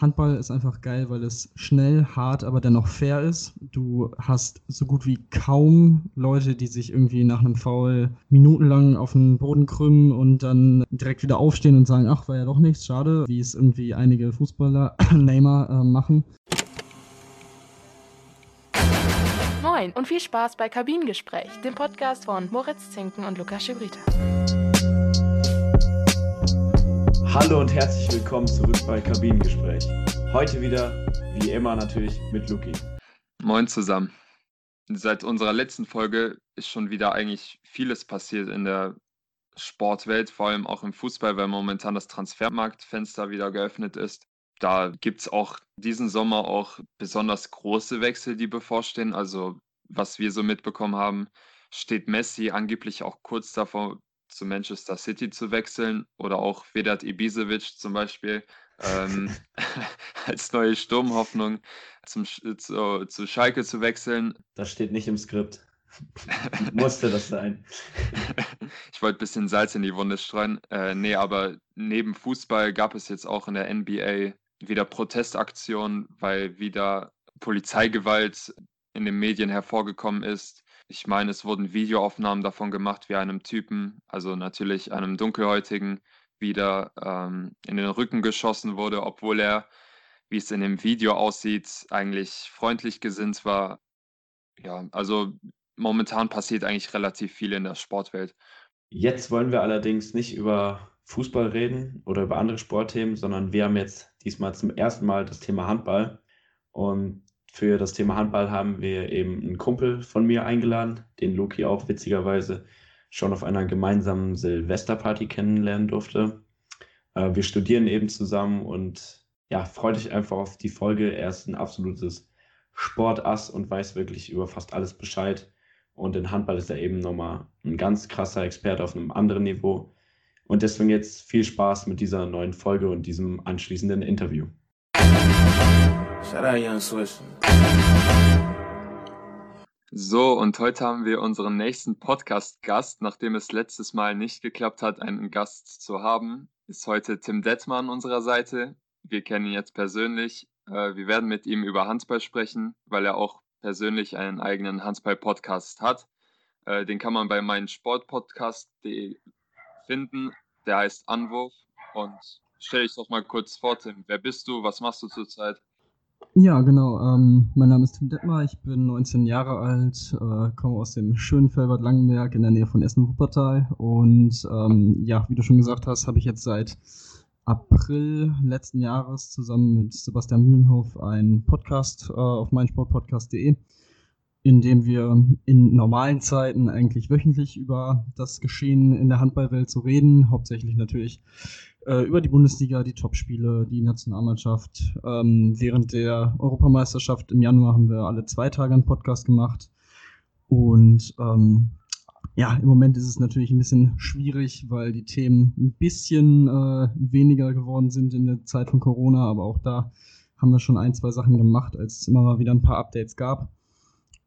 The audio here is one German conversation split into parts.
Handball ist einfach geil, weil es schnell, hart, aber dennoch fair ist. Du hast so gut wie kaum Leute, die sich irgendwie nach einem Foul minutenlang auf den Boden krümmen und dann direkt wieder aufstehen und sagen, ach, war ja doch nichts, schade, wie es irgendwie einige Fußballer, Neymar, äh, machen. Moin und viel Spaß bei Kabinengespräch, dem Podcast von Moritz Zinken und Lukas Schibrita. Hallo und herzlich willkommen zurück bei Kabinengespräch. Heute wieder, wie immer natürlich, mit Luki. Moin zusammen. Seit unserer letzten Folge ist schon wieder eigentlich vieles passiert in der Sportwelt, vor allem auch im Fußball, weil momentan das Transfermarktfenster wieder geöffnet ist. Da gibt es auch diesen Sommer auch besonders große Wechsel, die bevorstehen. Also was wir so mitbekommen haben, steht Messi angeblich auch kurz davor, zu Manchester City zu wechseln oder auch Vedat Ibisevic zum Beispiel ähm, als neue Sturmhoffnung zum, zu, zu Schalke zu wechseln. Das steht nicht im Skript. Musste das sein. ich wollte ein bisschen Salz in die Wunde streuen. Äh, nee, aber neben Fußball gab es jetzt auch in der NBA wieder Protestaktionen, weil wieder Polizeigewalt in den Medien hervorgekommen ist. Ich meine, es wurden Videoaufnahmen davon gemacht, wie einem Typen, also natürlich einem Dunkelhäutigen, wieder ähm, in den Rücken geschossen wurde, obwohl er, wie es in dem Video aussieht, eigentlich freundlich gesinnt war. Ja, also momentan passiert eigentlich relativ viel in der Sportwelt. Jetzt wollen wir allerdings nicht über Fußball reden oder über andere Sportthemen, sondern wir haben jetzt diesmal zum ersten Mal das Thema Handball. Und für das Thema Handball haben wir eben einen Kumpel von mir eingeladen, den Loki auch witzigerweise schon auf einer gemeinsamen Silvesterparty kennenlernen durfte. Äh, wir studieren eben zusammen und ja, freut euch einfach auf die Folge. Er ist ein absolutes Sportass und weiß wirklich über fast alles Bescheid. Und in Handball ist er eben nochmal ein ganz krasser Experte auf einem anderen Niveau. Und deswegen jetzt viel Spaß mit dieser neuen Folge und diesem anschließenden Interview. Shout out Young Swiss. So, und heute haben wir unseren nächsten Podcast-Gast. Nachdem es letztes Mal nicht geklappt hat, einen Gast zu haben, ist heute Tim Detmer an unserer Seite. Wir kennen ihn jetzt persönlich. Äh, wir werden mit ihm über Handball sprechen, weil er auch persönlich einen eigenen Handball-Podcast hat. Äh, den kann man bei meinem Sportpodcast.de finden. Der heißt Anwurf. Und stell dich doch mal kurz vor, Tim. Wer bist du? Was machst du zurzeit? Ja, genau. Ähm, mein Name ist Tim Detmar, ich bin 19 Jahre alt, äh, komme aus dem schönen Felbert Langenberg in der Nähe von Essen-Wuppertal. Und ähm, ja, wie du schon gesagt hast, habe ich jetzt seit April letzten Jahres zusammen mit Sebastian Mühlenhof einen Podcast äh, auf meinsportpodcast.de, in dem wir in normalen Zeiten eigentlich wöchentlich über das Geschehen in der Handballwelt zu so reden, hauptsächlich natürlich äh, über die Bundesliga, die Topspiele, die Nationalmannschaft. Ähm, während der Europameisterschaft im Januar haben wir alle zwei Tage einen Podcast gemacht. Und ähm, ja, im Moment ist es natürlich ein bisschen schwierig, weil die Themen ein bisschen äh, weniger geworden sind in der Zeit von Corona, aber auch da haben wir schon ein, zwei Sachen gemacht, als es immer mal wieder ein paar Updates gab.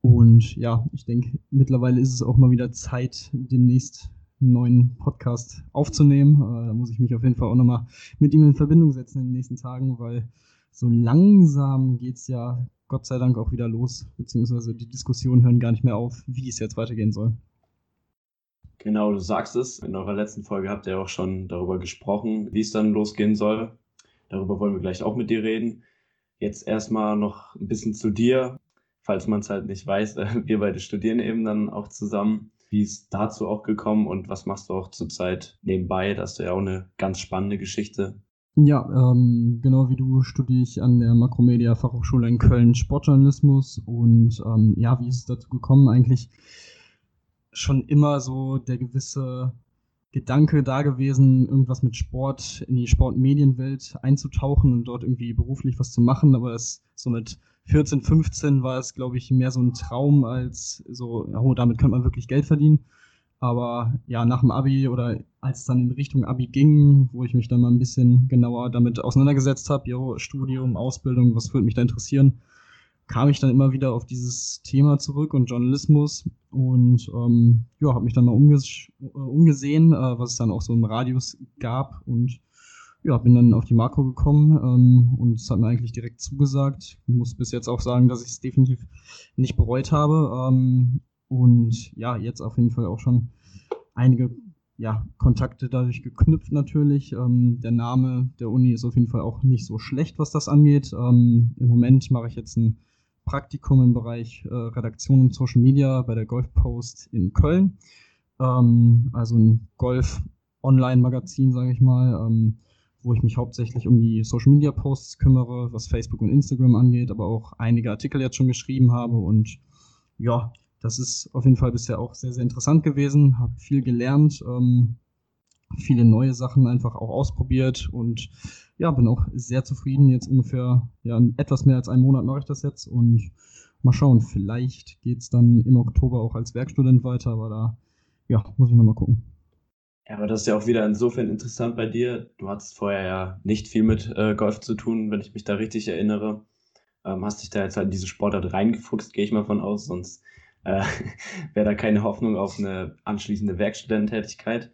Und ja, ich denke, mittlerweile ist es auch mal wieder Zeit, demnächst einen neuen Podcast aufzunehmen. Äh, da muss ich mich auf jeden Fall auch nochmal mit ihm in Verbindung setzen in den nächsten Tagen, weil so langsam geht es ja Gott sei Dank auch wieder los, beziehungsweise die Diskussionen hören gar nicht mehr auf, wie es jetzt weitergehen soll. Genau, du sagst es. In eurer letzten Folge habt ihr auch schon darüber gesprochen, wie es dann losgehen soll. Darüber wollen wir gleich auch mit dir reden. Jetzt erstmal noch ein bisschen zu dir, falls man es halt nicht weiß. Wir beide studieren eben dann auch zusammen. Wie ist dazu auch gekommen und was machst du auch zurzeit nebenbei? Das ist ja auch eine ganz spannende Geschichte. Ja, ähm, genau wie du studiere ich an der Makromedia Fachhochschule in Köln Sportjournalismus und ähm, ja, wie ist es dazu gekommen? Eigentlich schon immer so der gewisse Gedanke da gewesen, irgendwas mit Sport in die Sportmedienwelt einzutauchen und dort irgendwie beruflich was zu machen, aber es so mit 14, 15 war es, glaube ich, mehr so ein Traum als so, oh, damit könnte man wirklich Geld verdienen. Aber ja, nach dem Abi oder als es dann in Richtung Abi ging, wo ich mich dann mal ein bisschen genauer damit auseinandergesetzt habe, jo, Studium, Ausbildung, was würde mich da interessieren, kam ich dann immer wieder auf dieses Thema zurück und Journalismus und ähm, ja, habe mich dann mal umges äh, umgesehen, äh, was es dann auch so im Radius gab und ja, bin dann auf die Marco gekommen ähm, und es hat mir eigentlich direkt zugesagt. Muss bis jetzt auch sagen, dass ich es definitiv nicht bereut habe. Ähm, und ja, jetzt auf jeden Fall auch schon einige ja, Kontakte dadurch geknüpft natürlich. Ähm, der Name der Uni ist auf jeden Fall auch nicht so schlecht, was das angeht. Ähm, Im Moment mache ich jetzt ein Praktikum im Bereich äh, Redaktion und Social Media bei der Golf Post in Köln. Ähm, also ein Golf-Online-Magazin, sage ich mal, ähm, wo ich mich hauptsächlich um die Social-Media-Posts kümmere, was Facebook und Instagram angeht, aber auch einige Artikel jetzt schon geschrieben habe. Und ja, das ist auf jeden Fall bisher auch sehr, sehr interessant gewesen, habe viel gelernt, ähm, viele neue Sachen einfach auch ausprobiert und ja, bin auch sehr zufrieden. Jetzt ungefähr, ja, etwas mehr als einen Monat mache ich das jetzt und mal schauen, vielleicht geht's dann im Oktober auch als Werkstudent weiter, aber da, ja, muss ich nochmal gucken. Ja, aber das ist ja auch wieder insofern interessant bei dir. Du hattest vorher ja nicht viel mit äh, Golf zu tun, wenn ich mich da richtig erinnere. Ähm, hast dich da jetzt halt in diese Sportart reingefuchst, gehe ich mal von aus, sonst äh, wäre da keine Hoffnung auf eine anschließende Werkstudententätigkeit.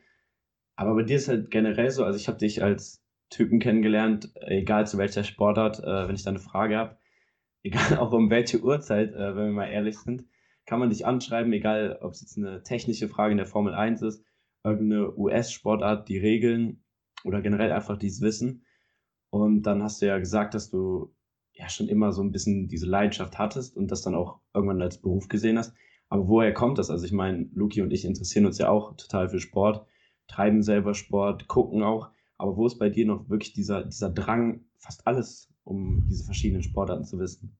Aber bei dir ist halt generell so, also ich habe dich als Typen kennengelernt, egal zu welcher Sportart, äh, wenn ich da eine Frage habe, egal auch um welche Uhrzeit, äh, wenn wir mal ehrlich sind, kann man dich anschreiben, egal ob es jetzt eine technische Frage in der Formel 1 ist, irgendeine US-Sportart, die Regeln oder generell einfach dieses Wissen. Und dann hast du ja gesagt, dass du ja schon immer so ein bisschen diese Leidenschaft hattest und das dann auch irgendwann als Beruf gesehen hast. Aber woher kommt das? Also ich meine, Luki und ich interessieren uns ja auch total für Sport, treiben selber Sport, gucken auch. Aber wo ist bei dir noch wirklich dieser, dieser Drang, fast alles um diese verschiedenen Sportarten zu wissen?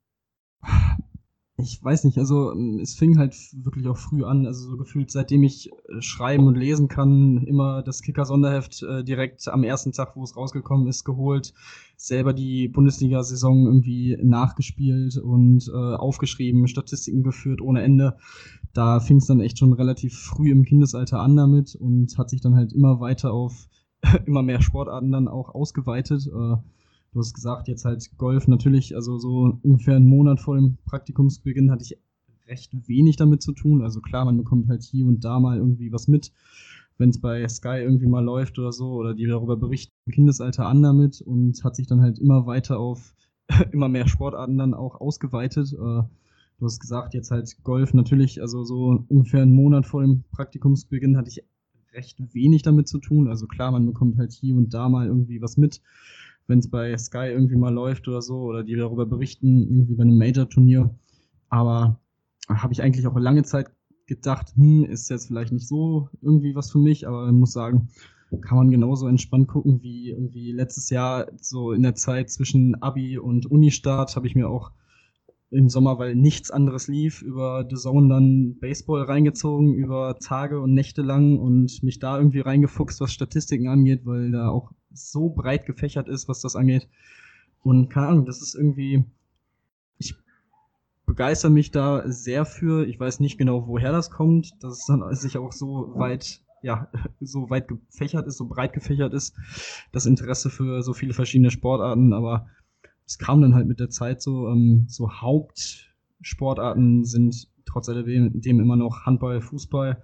Ich weiß nicht, also ähm, es fing halt wirklich auch früh an, also so gefühlt seitdem ich äh, schreiben und lesen kann, immer das Kicker-Sonderheft äh, direkt am ersten Tag, wo es rausgekommen ist, geholt, selber die Bundesliga-Saison irgendwie nachgespielt und äh, aufgeschrieben, Statistiken geführt ohne Ende. Da fing es dann echt schon relativ früh im Kindesalter an damit und hat sich dann halt immer weiter auf immer mehr Sportarten dann auch ausgeweitet. Äh, Du hast gesagt, jetzt halt Golf natürlich, also so ungefähr einen Monat vor dem Praktikumsbeginn hatte ich recht wenig damit zu tun. Also klar, man bekommt halt hier und da mal irgendwie was mit, wenn es bei Sky irgendwie mal läuft oder so, oder die darüber berichten, im Kindesalter an damit und hat sich dann halt immer weiter auf immer mehr Sportarten dann auch ausgeweitet. Äh, du hast gesagt, jetzt halt Golf natürlich, also so ungefähr einen Monat vor dem Praktikumsbeginn hatte ich recht wenig damit zu tun. Also klar, man bekommt halt hier und da mal irgendwie was mit wenn es bei Sky irgendwie mal läuft oder so, oder die darüber berichten, irgendwie bei einem Major-Turnier. Aber habe ich eigentlich auch lange Zeit gedacht, hm, ist jetzt vielleicht nicht so irgendwie was für mich, aber muss sagen, kann man genauso entspannt gucken wie irgendwie letztes Jahr, so in der Zeit zwischen Abi und Unistart, habe ich mir auch im Sommer, weil nichts anderes lief, über The Zone dann Baseball reingezogen, über Tage und Nächte lang und mich da irgendwie reingefuchst, was Statistiken angeht, weil da auch so breit gefächert ist, was das angeht. Und keine Ahnung, das ist irgendwie, ich begeister mich da sehr für. Ich weiß nicht genau, woher das kommt, dass es dann sich auch so weit, ja, so weit gefächert ist, so breit gefächert ist, das Interesse für so viele verschiedene Sportarten, aber es kam dann halt mit der Zeit so, ähm, so Hauptsportarten sind trotz alledem immer noch Handball, Fußball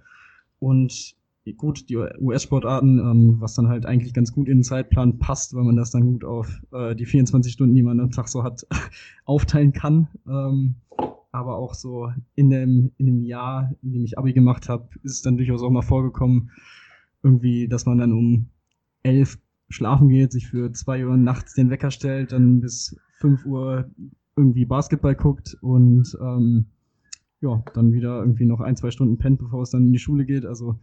und gut, die US-Sportarten, ähm, was dann halt eigentlich ganz gut in den Zeitplan passt, weil man das dann gut auf äh, die 24 Stunden, die man am Tag so hat, aufteilen kann. Ähm, aber auch so in dem, in dem Jahr, in dem ich Abi gemacht habe, ist es dann durchaus auch mal vorgekommen, irgendwie, dass man dann um elf schlafen geht, sich für zwei Uhr nachts den Wecker stellt, dann bis fünf Uhr irgendwie Basketball guckt und ähm, ja, dann wieder irgendwie noch ein, zwei Stunden pennt, bevor es dann in die Schule geht. Also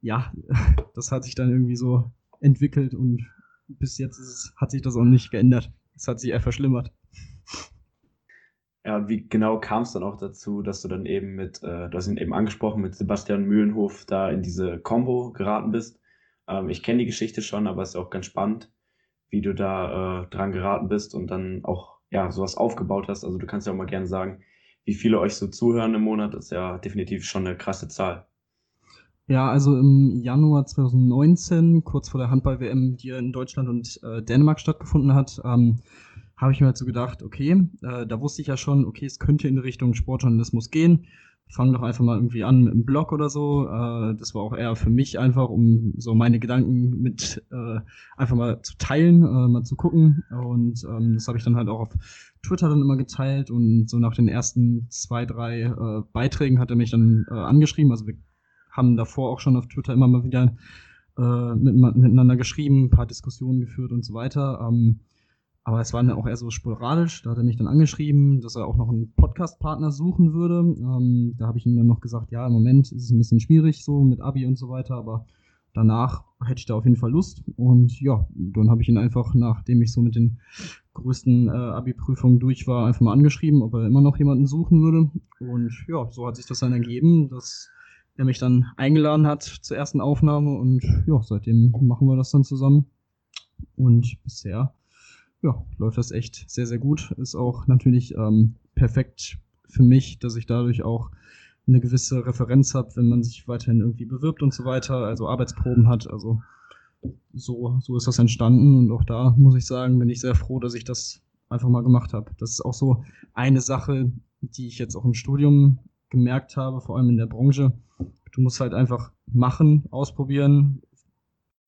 ja, das hat sich dann irgendwie so entwickelt und bis jetzt es, hat sich das auch nicht geändert. Es hat sich eher verschlimmert. Ja, und wie genau kam es dann auch dazu, dass du dann eben mit, äh, du hast ihn eben angesprochen, mit Sebastian Mühlenhof da in diese Combo geraten bist? Ähm, ich kenne die Geschichte schon, aber es ist auch ganz spannend, wie du da äh, dran geraten bist und dann auch ja sowas aufgebaut hast. Also du kannst ja auch mal gerne sagen, wie viele euch so zuhören im Monat, das ist ja definitiv schon eine krasse Zahl. Ja, also im Januar 2019, kurz vor der Handball-WM, die in Deutschland und äh, Dänemark stattgefunden hat, ähm, habe ich mir halt so gedacht, okay, äh, da wusste ich ja schon, okay, es könnte in Richtung Sportjournalismus gehen. Fang doch einfach mal irgendwie an mit einem Blog oder so. Äh, das war auch eher für mich einfach, um so meine Gedanken mit äh, einfach mal zu teilen, äh, mal zu gucken. Und ähm, das habe ich dann halt auch auf Twitter dann immer geteilt und so nach den ersten zwei, drei äh, Beiträgen hat er mich dann äh, angeschrieben. Also wir haben davor auch schon auf Twitter immer mal wieder äh, mit, miteinander geschrieben, ein paar Diskussionen geführt und so weiter. Ähm, aber es war dann auch eher so sporadisch. Da hat er mich dann angeschrieben, dass er auch noch einen Podcast-Partner suchen würde. Ähm, da habe ich ihm dann noch gesagt, ja, im Moment ist es ein bisschen schwierig so mit Abi und so weiter, aber danach hätte ich da auf jeden Fall Lust. Und ja, dann habe ich ihn einfach, nachdem ich so mit den größten äh, Abi-Prüfungen durch war, einfach mal angeschrieben, ob er immer noch jemanden suchen würde. Und ja, so hat sich das dann ergeben, dass er mich dann eingeladen hat zur ersten Aufnahme und ja, seitdem machen wir das dann zusammen. Und bisher ja, läuft das echt sehr, sehr gut. Ist auch natürlich ähm, perfekt für mich, dass ich dadurch auch eine gewisse Referenz habe, wenn man sich weiterhin irgendwie bewirbt und so weiter, also Arbeitsproben hat. Also so, so ist das entstanden und auch da muss ich sagen, bin ich sehr froh, dass ich das einfach mal gemacht habe. Das ist auch so eine Sache, die ich jetzt auch im Studium gemerkt habe, vor allem in der Branche. Du musst halt einfach machen, ausprobieren.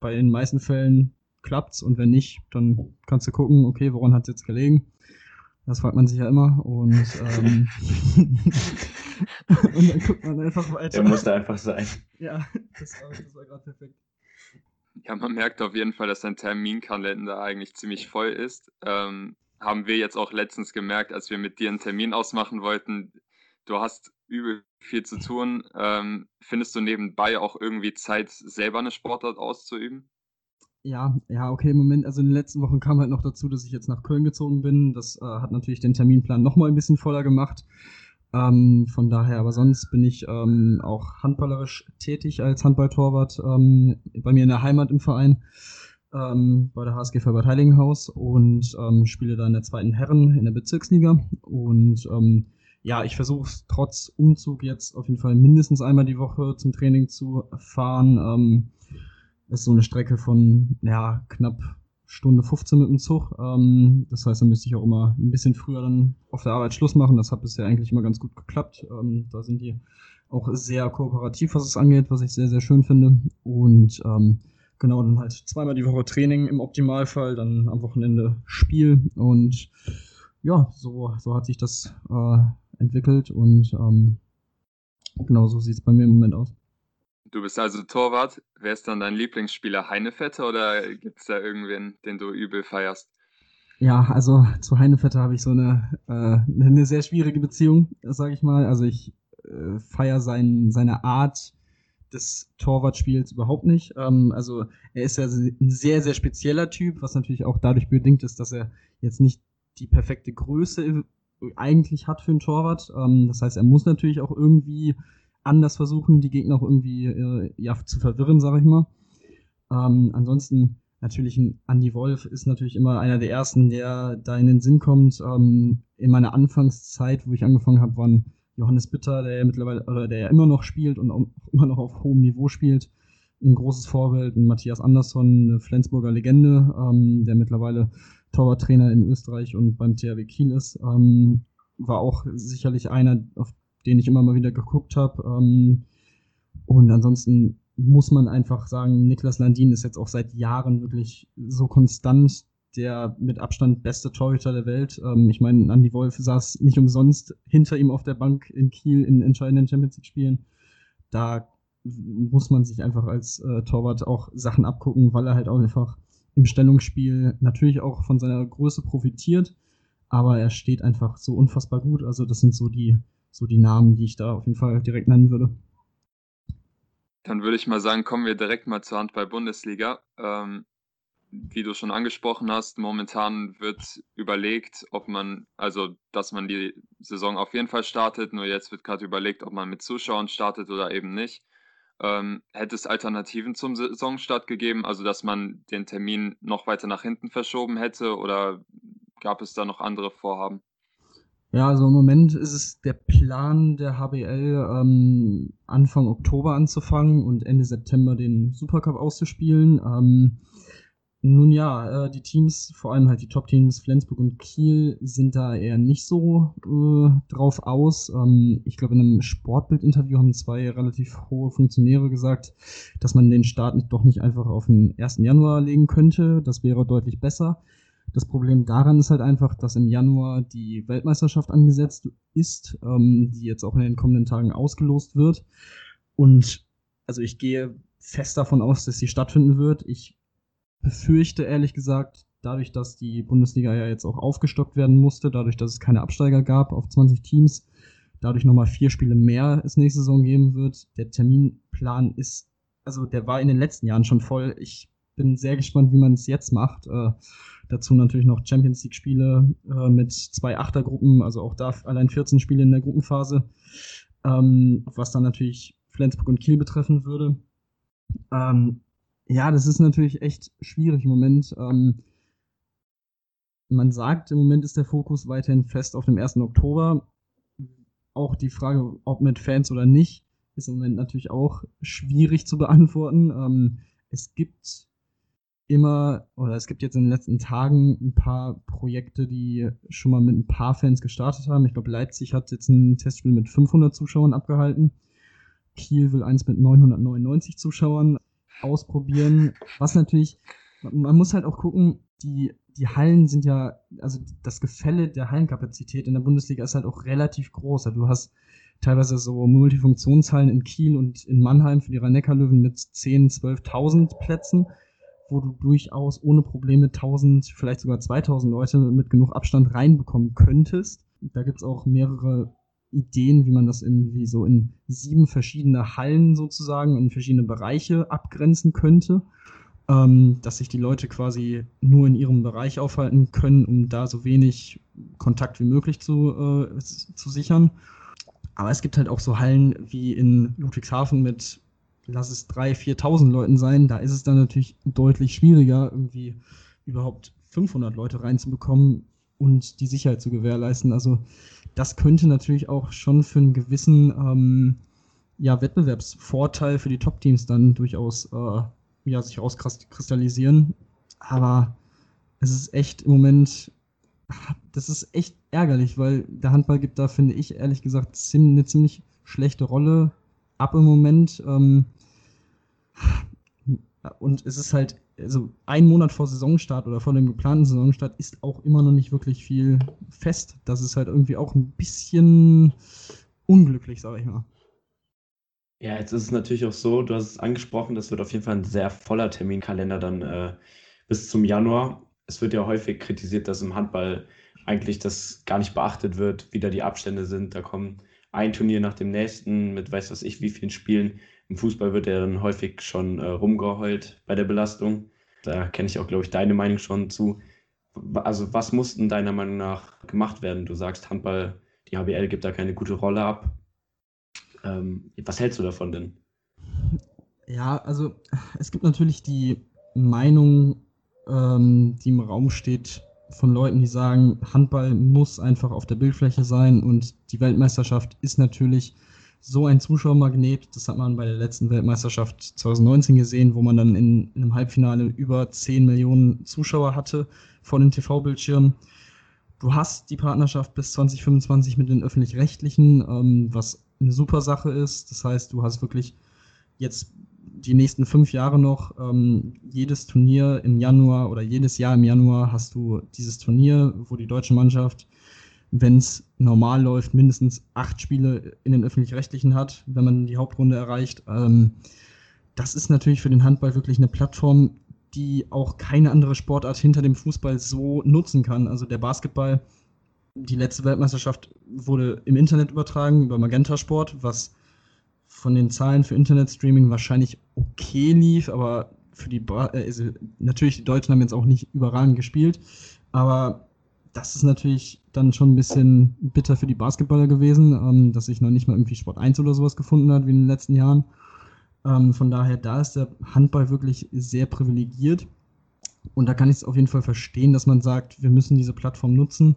Bei den meisten Fällen klappt's und wenn nicht, dann kannst du gucken, okay, woran hat's jetzt gelegen? Das fragt man sich ja immer und, ähm, und dann guckt man einfach weiter. Der musste einfach sein. Ja, das war, das war gerade perfekt. Ja, man merkt auf jeden Fall, dass dein Terminkalender eigentlich ziemlich voll ist. Ähm, haben wir jetzt auch letztens gemerkt, als wir mit dir einen Termin ausmachen wollten. Du hast übel viel zu tun. Ähm, findest du nebenbei auch irgendwie Zeit, selber eine Sportart auszuüben? Ja, ja, okay, im Moment, also in den letzten Wochen kam halt noch dazu, dass ich jetzt nach Köln gezogen bin. Das äh, hat natürlich den Terminplan nochmal ein bisschen voller gemacht. Ähm, von daher, aber sonst bin ich ähm, auch handballerisch tätig als Handballtorwart ähm, bei mir in der Heimat im Verein, ähm, bei der HSG Verbert Heiligenhaus und ähm, spiele da in der zweiten Herren in der Bezirksliga. Und ähm, ja, ich versuche trotz Umzug jetzt auf jeden Fall mindestens einmal die Woche zum Training zu fahren. Ist so eine Strecke von ja, knapp Stunde 15 mit dem Zug. Ähm, das heißt, da müsste ich auch immer ein bisschen früher dann auf der Arbeit Schluss machen. Das hat bisher eigentlich immer ganz gut geklappt. Ähm, da sind die auch sehr kooperativ, was es angeht, was ich sehr, sehr schön finde. Und ähm, genau, dann halt zweimal die Woche Training im Optimalfall, dann am Wochenende Spiel. Und ja, so, so hat sich das äh, entwickelt und ähm, genau so sieht es bei mir im Moment aus. Du bist also Torwart. Wer ist dann dein Lieblingsspieler? Heinefetter oder gibt es da irgendwen, den du übel feierst? Ja, also zu Heinefetter habe ich so eine, äh, eine sehr schwierige Beziehung, sage ich mal. Also ich äh, feiere sein, seine Art des Torwartspiels überhaupt nicht. Ähm, also er ist ja ein sehr, sehr spezieller Typ, was natürlich auch dadurch bedingt ist, dass er jetzt nicht die perfekte Größe eigentlich hat für einen Torwart. Ähm, das heißt, er muss natürlich auch irgendwie anders versuchen, die Gegner auch irgendwie äh, ja, zu verwirren, sag ich mal. Ähm, ansonsten natürlich ein Andy Wolf ist natürlich immer einer der ersten, der da in den Sinn kommt. Ähm, in meiner Anfangszeit, wo ich angefangen habe, waren Johannes Bitter, der ja mittlerweile, oder der ja immer noch spielt und auch immer noch auf hohem Niveau spielt. Ein großes Vorbild, ein Matthias Andersson, eine Flensburger Legende, ähm, der mittlerweile Torwarttrainer in Österreich und beim THW Kiel ist. Ähm, war auch sicherlich einer, auf den ich immer mal wieder geguckt habe. Ähm, und ansonsten muss man einfach sagen, Niklas Landin ist jetzt auch seit Jahren wirklich so konstant der mit Abstand beste Torhüter der Welt. Ähm, ich meine, Andy Wolf saß nicht umsonst hinter ihm auf der Bank in Kiel in entscheidenden Champions League Spielen. Da muss man sich einfach als äh, Torwart auch Sachen abgucken, weil er halt auch einfach im Stellungsspiel natürlich auch von seiner Größe profitiert, aber er steht einfach so unfassbar gut. Also das sind so die so die Namen, die ich da auf jeden Fall direkt nennen würde. Dann würde ich mal sagen, kommen wir direkt mal zur Handball-Bundesliga. Ähm, wie du schon angesprochen hast, momentan wird überlegt, ob man, also dass man die Saison auf jeden Fall startet, nur jetzt wird gerade überlegt, ob man mit Zuschauern startet oder eben nicht. Ähm, hätte es Alternativen zum Saisonstart gegeben, also dass man den Termin noch weiter nach hinten verschoben hätte oder gab es da noch andere Vorhaben? Ja, also im Moment ist es der Plan der HBL, ähm, Anfang Oktober anzufangen und Ende September den Supercup auszuspielen. Ähm, Nun ja, äh, die Teams, vor allem halt die Top-Teams Flensburg und Kiel, sind da eher nicht so äh, drauf aus. Ähm, ich glaube, in einem Sportbild-Interview haben zwei relativ hohe Funktionäre gesagt, dass man den Start nicht, doch nicht einfach auf den 1. Januar legen könnte. Das wäre deutlich besser. Das Problem daran ist halt einfach, dass im Januar die Weltmeisterschaft angesetzt ist, ähm, die jetzt auch in den kommenden Tagen ausgelost wird. Und also ich gehe fest davon aus, dass sie stattfinden wird. Ich befürchte ehrlich gesagt, dadurch, dass die Bundesliga ja jetzt auch aufgestockt werden musste, dadurch, dass es keine Absteiger gab auf 20 Teams, dadurch nochmal vier Spiele mehr es nächste Saison geben wird. Der Terminplan ist, also der war in den letzten Jahren schon voll. Ich bin sehr gespannt, wie man es jetzt macht. Äh, dazu natürlich noch Champions League Spiele äh, mit zwei Achtergruppen, also auch da allein 14 Spiele in der Gruppenphase, ähm, was dann natürlich Flensburg und Kiel betreffen würde. Ähm, ja, das ist natürlich echt schwierig im Moment. Ähm, man sagt, im Moment ist der Fokus weiterhin fest auf dem 1. Oktober. Auch die Frage, ob mit Fans oder nicht, ist im Moment natürlich auch schwierig zu beantworten. Ähm, es gibt immer, oder es gibt jetzt in den letzten Tagen ein paar Projekte, die schon mal mit ein paar Fans gestartet haben. Ich glaube, Leipzig hat jetzt ein Testspiel mit 500 Zuschauern abgehalten. Kiel will eins mit 999 Zuschauern ausprobieren. Was natürlich, man muss halt auch gucken, die, die Hallen sind ja, also das Gefälle der Hallenkapazität in der Bundesliga ist halt auch relativ groß. Also du hast teilweise so Multifunktionshallen in Kiel und in Mannheim für die Rhein-Neckar-Löwen mit 10.000, 12.000 Plätzen, wo du durchaus ohne Probleme 1.000, vielleicht sogar 2.000 Leute mit genug Abstand reinbekommen könntest. Da gibt's auch mehrere Ideen, wie man das irgendwie so in sieben verschiedene Hallen sozusagen, in verschiedene Bereiche abgrenzen könnte, ähm, dass sich die Leute quasi nur in ihrem Bereich aufhalten können, um da so wenig Kontakt wie möglich zu, äh, zu sichern. Aber es gibt halt auch so Hallen wie in Ludwigshafen mit, lass es 3.000, 4.000 Leuten sein, da ist es dann natürlich deutlich schwieriger, irgendwie überhaupt 500 Leute reinzubekommen und die Sicherheit zu gewährleisten. Also das könnte natürlich auch schon für einen gewissen ähm, ja, Wettbewerbsvorteil für die Top-Teams dann durchaus äh, ja, sich rauskristallisieren. Aber es ist echt im Moment, das ist echt ärgerlich, weil der Handball gibt da, finde ich, ehrlich gesagt, eine ziemlich schlechte Rolle ab im Moment. Ähm, und es ist halt also ein Monat vor Saisonstart oder vor dem geplanten Saisonstart ist auch immer noch nicht wirklich viel fest. Das ist halt irgendwie auch ein bisschen unglücklich, sage ich mal. Ja, jetzt ist es natürlich auch so, du hast es angesprochen, das wird auf jeden Fall ein sehr voller Terminkalender dann äh, bis zum Januar. Es wird ja häufig kritisiert, dass im Handball eigentlich das gar nicht beachtet wird, wie da die Abstände sind. Da kommen ein Turnier nach dem nächsten mit weiß was ich wie vielen Spielen. Im Fußball wird ja dann häufig schon äh, rumgeheult bei der Belastung. Da kenne ich auch, glaube ich, deine Meinung schon zu. Also, was muss denn deiner Meinung nach gemacht werden? Du sagst, Handball, die HBL gibt da keine gute Rolle ab. Ähm, was hältst du davon denn? Ja, also es gibt natürlich die Meinung, ähm, die im Raum steht, von Leuten, die sagen, Handball muss einfach auf der Bildfläche sein und die Weltmeisterschaft ist natürlich so ein Zuschauermagnet. Das hat man bei der letzten Weltmeisterschaft 2019 gesehen, wo man dann in, in einem Halbfinale über 10 Millionen Zuschauer hatte vor den TV-Bildschirmen. Du hast die Partnerschaft bis 2025 mit den öffentlich-rechtlichen, ähm, was eine super Sache ist. Das heißt, du hast wirklich jetzt die nächsten fünf Jahre noch ähm, jedes Turnier im Januar oder jedes Jahr im Januar hast du dieses Turnier, wo die deutsche Mannschaft wenn es normal läuft, mindestens acht Spiele in den öffentlich-rechtlichen hat, wenn man die Hauptrunde erreicht. Ähm, das ist natürlich für den Handball wirklich eine Plattform, die auch keine andere Sportart hinter dem Fußball so nutzen kann. Also der Basketball, die letzte Weltmeisterschaft wurde im Internet übertragen über Magenta Sport, was von den Zahlen für Internetstreaming wahrscheinlich okay lief, aber für die ba äh, also natürlich die Deutschen haben jetzt auch nicht überragend gespielt, aber das ist natürlich dann schon ein bisschen bitter für die Basketballer gewesen, ähm, dass sich noch nicht mal irgendwie Sport 1 oder sowas gefunden hat wie in den letzten Jahren. Ähm, von daher, da ist der Handball wirklich sehr privilegiert. Und da kann ich es auf jeden Fall verstehen, dass man sagt, wir müssen diese Plattform nutzen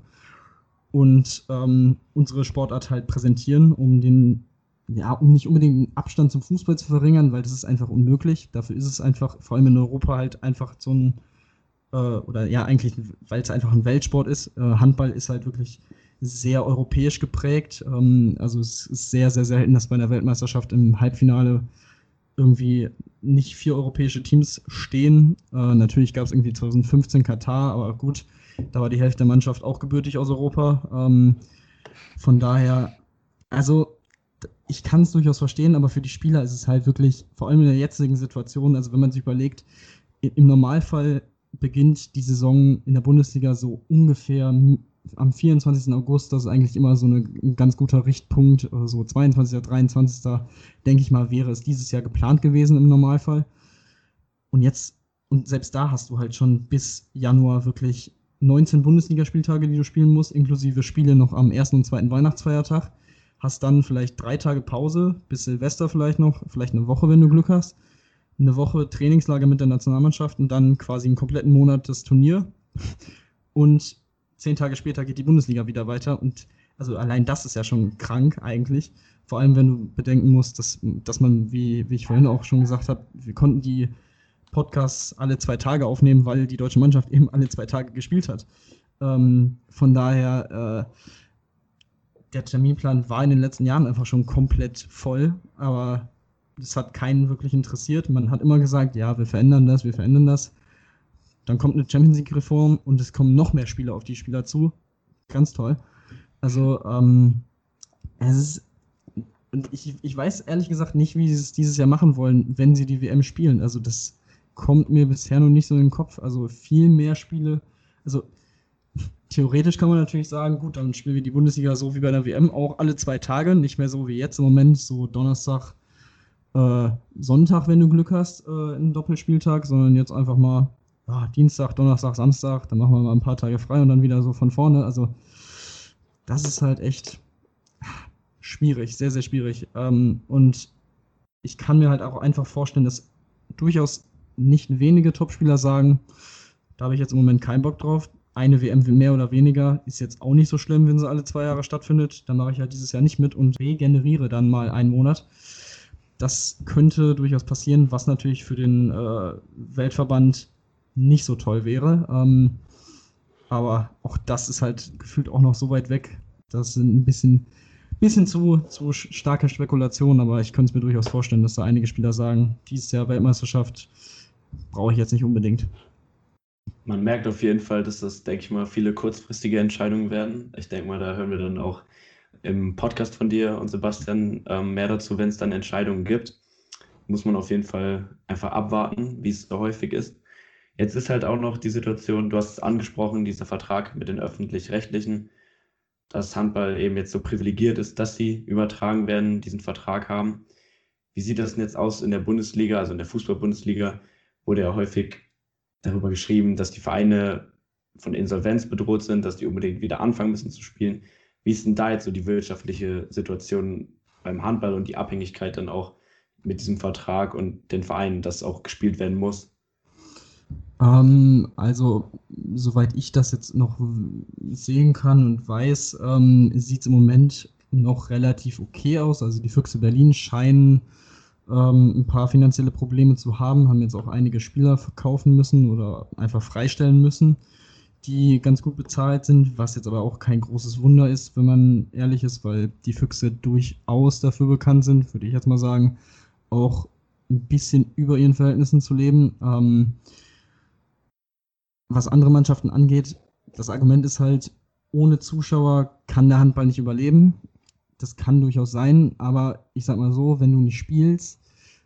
und ähm, unsere Sportart halt präsentieren, um den, ja, um nicht unbedingt den Abstand zum Fußball zu verringern, weil das ist einfach unmöglich. Dafür ist es einfach, vor allem in Europa, halt einfach so ein äh, oder ja, eigentlich, weil es einfach ein Weltsport ist. Äh, Handball ist halt wirklich sehr europäisch geprägt. Ähm, also es ist sehr, sehr selten, dass bei einer Weltmeisterschaft im Halbfinale irgendwie nicht vier europäische Teams stehen. Äh, natürlich gab es irgendwie 2015 Katar, aber gut, da war die Hälfte der Mannschaft auch gebürtig aus Europa. Ähm, von daher, also ich kann es durchaus verstehen, aber für die Spieler ist es halt wirklich, vor allem in der jetzigen Situation, also wenn man sich überlegt, im Normalfall beginnt die Saison in der Bundesliga so ungefähr am 24. August, das ist eigentlich immer so ein ganz guter Richtpunkt, oder so 22., 23. denke ich mal, wäre es dieses Jahr geplant gewesen im Normalfall. Und jetzt, und selbst da hast du halt schon bis Januar wirklich 19 Bundesligaspieltage, die du spielen musst, inklusive Spiele noch am ersten und zweiten Weihnachtsfeiertag. Hast dann vielleicht drei Tage Pause, bis Silvester vielleicht noch, vielleicht eine Woche, wenn du Glück hast. Eine Woche Trainingslager mit der Nationalmannschaft und dann quasi einen kompletten Monat das Turnier. Und zehn Tage später geht die Bundesliga wieder weiter und also allein das ist ja schon krank eigentlich. Vor allem, wenn du bedenken musst, dass, dass man, wie, wie ich vorhin auch schon gesagt habe, wir konnten die Podcasts alle zwei Tage aufnehmen, weil die deutsche Mannschaft eben alle zwei Tage gespielt hat. Ähm, von daher, äh, der Terminplan war in den letzten Jahren einfach schon komplett voll, aber das hat keinen wirklich interessiert. Man hat immer gesagt, ja, wir verändern das, wir verändern das. Dann kommt eine Champions League-Reform und es kommen noch mehr Spieler auf die Spieler zu. Ganz toll. Also, ähm, es ist. Ich, ich weiß ehrlich gesagt nicht, wie sie es dieses Jahr machen wollen, wenn sie die WM spielen. Also, das kommt mir bisher noch nicht so in den Kopf. Also, viel mehr Spiele. Also, theoretisch kann man natürlich sagen, gut, dann spielen wir die Bundesliga so wie bei der WM auch alle zwei Tage, nicht mehr so wie jetzt im Moment, so Donnerstag, äh, Sonntag, wenn du Glück hast, äh, einen Doppelspieltag, sondern jetzt einfach mal ah, Dienstag, Donnerstag, Samstag, dann machen wir mal ein paar Tage frei und dann wieder so von vorne. Also das ist halt echt schwierig, sehr, sehr schwierig. Ähm, und ich kann mir halt auch einfach vorstellen, dass durchaus nicht wenige Topspieler sagen, da habe ich jetzt im Moment keinen Bock drauf. Eine WM mehr oder weniger ist jetzt auch nicht so schlimm, wenn sie alle zwei Jahre stattfindet. Dann mache ich halt dieses Jahr nicht mit und regeneriere dann mal einen Monat. Das könnte durchaus passieren, was natürlich für den äh, Weltverband nicht so toll wäre. Ähm, aber auch das ist halt gefühlt auch noch so weit weg. Das sind ein bisschen, bisschen zu, zu starke Spekulationen, aber ich könnte es mir durchaus vorstellen, dass da einige Spieler sagen, dieses Jahr Weltmeisterschaft brauche ich jetzt nicht unbedingt. Man merkt auf jeden Fall, dass das, denke ich mal, viele kurzfristige Entscheidungen werden. Ich denke mal, da hören wir dann auch im Podcast von dir und Sebastian ähm, mehr dazu, wenn es dann Entscheidungen gibt. Muss man auf jeden Fall einfach abwarten, wie es so häufig ist. Jetzt ist halt auch noch die Situation, du hast es angesprochen, dieser Vertrag mit den öffentlich-rechtlichen, dass Handball eben jetzt so privilegiert ist, dass sie übertragen werden, diesen Vertrag haben. Wie sieht das denn jetzt aus in der Bundesliga, also in der Fußball-Bundesliga, wurde ja häufig darüber geschrieben, dass die Vereine von Insolvenz bedroht sind, dass die unbedingt wieder anfangen müssen zu spielen. Wie ist denn da jetzt so die wirtschaftliche Situation beim Handball und die Abhängigkeit dann auch mit diesem Vertrag und den Vereinen, dass auch gespielt werden muss? Ähm, also, soweit ich das jetzt noch sehen kann und weiß, ähm, sieht es im Moment noch relativ okay aus. Also die Füchse Berlin scheinen ähm, ein paar finanzielle Probleme zu haben, haben jetzt auch einige Spieler verkaufen müssen oder einfach freistellen müssen, die ganz gut bezahlt sind, was jetzt aber auch kein großes Wunder ist, wenn man ehrlich ist, weil die Füchse durchaus dafür bekannt sind, würde ich jetzt mal sagen, auch ein bisschen über ihren Verhältnissen zu leben. Ähm, was andere Mannschaften angeht, das Argument ist halt, ohne Zuschauer kann der Handball nicht überleben. Das kann durchaus sein, aber ich sag mal so, wenn du nicht spielst,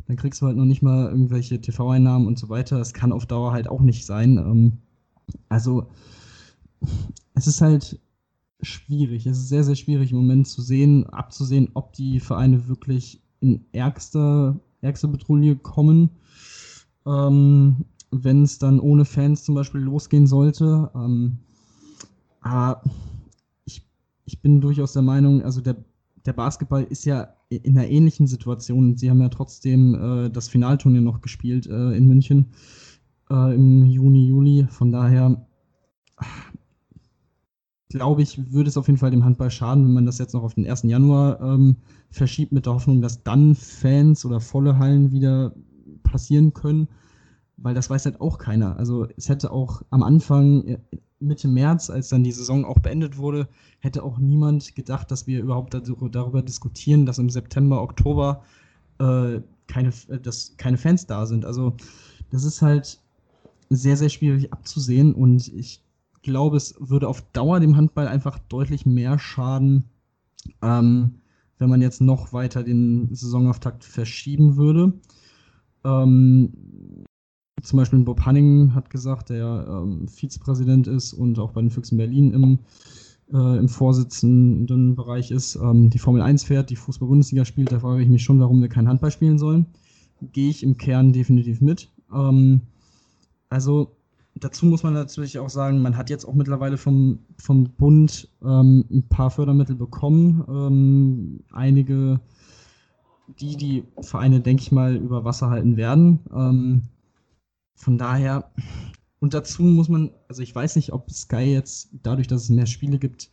dann kriegst du halt noch nicht mal irgendwelche TV-Einnahmen und so weiter. Das kann auf Dauer halt auch nicht sein. Ähm, also, es ist halt schwierig. Es ist sehr, sehr schwierig im Moment zu sehen, abzusehen, ob die Vereine wirklich in ärgster, ärgste Patrouille kommen. Ähm, wenn es dann ohne Fans zum Beispiel losgehen sollte. Ähm, aber ich, ich bin durchaus der Meinung, also der, der Basketball ist ja in einer ähnlichen Situation. Sie haben ja trotzdem äh, das Finalturnier noch gespielt äh, in München äh, im Juni, Juli. Von daher glaube ich, würde es auf jeden Fall dem Handball schaden, wenn man das jetzt noch auf den 1. Januar ähm, verschiebt, mit der Hoffnung, dass dann Fans oder volle Hallen wieder passieren können weil das weiß halt auch keiner. Also es hätte auch am Anfang, äh, Mitte März, als dann die Saison auch beendet wurde, hätte auch niemand gedacht, dass wir überhaupt darüber diskutieren, dass im September, Oktober äh, keine, äh, dass keine Fans da sind. Also das ist halt sehr, sehr schwierig abzusehen und ich glaube, es würde auf Dauer dem Handball einfach deutlich mehr schaden, ähm, wenn man jetzt noch weiter den Saisonauftakt verschieben würde. Ähm, zum Beispiel Bob Hanning hat gesagt, der ähm, Vizepräsident ist und auch bei den Füchsen Berlin im, äh, im vorsitzenden Bereich ist, ähm, die Formel 1 fährt, die Fußball-Bundesliga spielt. Da frage ich mich schon, warum wir kein Handball spielen sollen. Gehe ich im Kern definitiv mit. Ähm, also dazu muss man natürlich auch sagen, man hat jetzt auch mittlerweile vom, vom Bund ähm, ein paar Fördermittel bekommen. Ähm, einige, die die Vereine, denke ich mal, über Wasser halten werden. Ähm, von daher, und dazu muss man, also ich weiß nicht, ob Sky jetzt dadurch, dass es mehr Spiele gibt,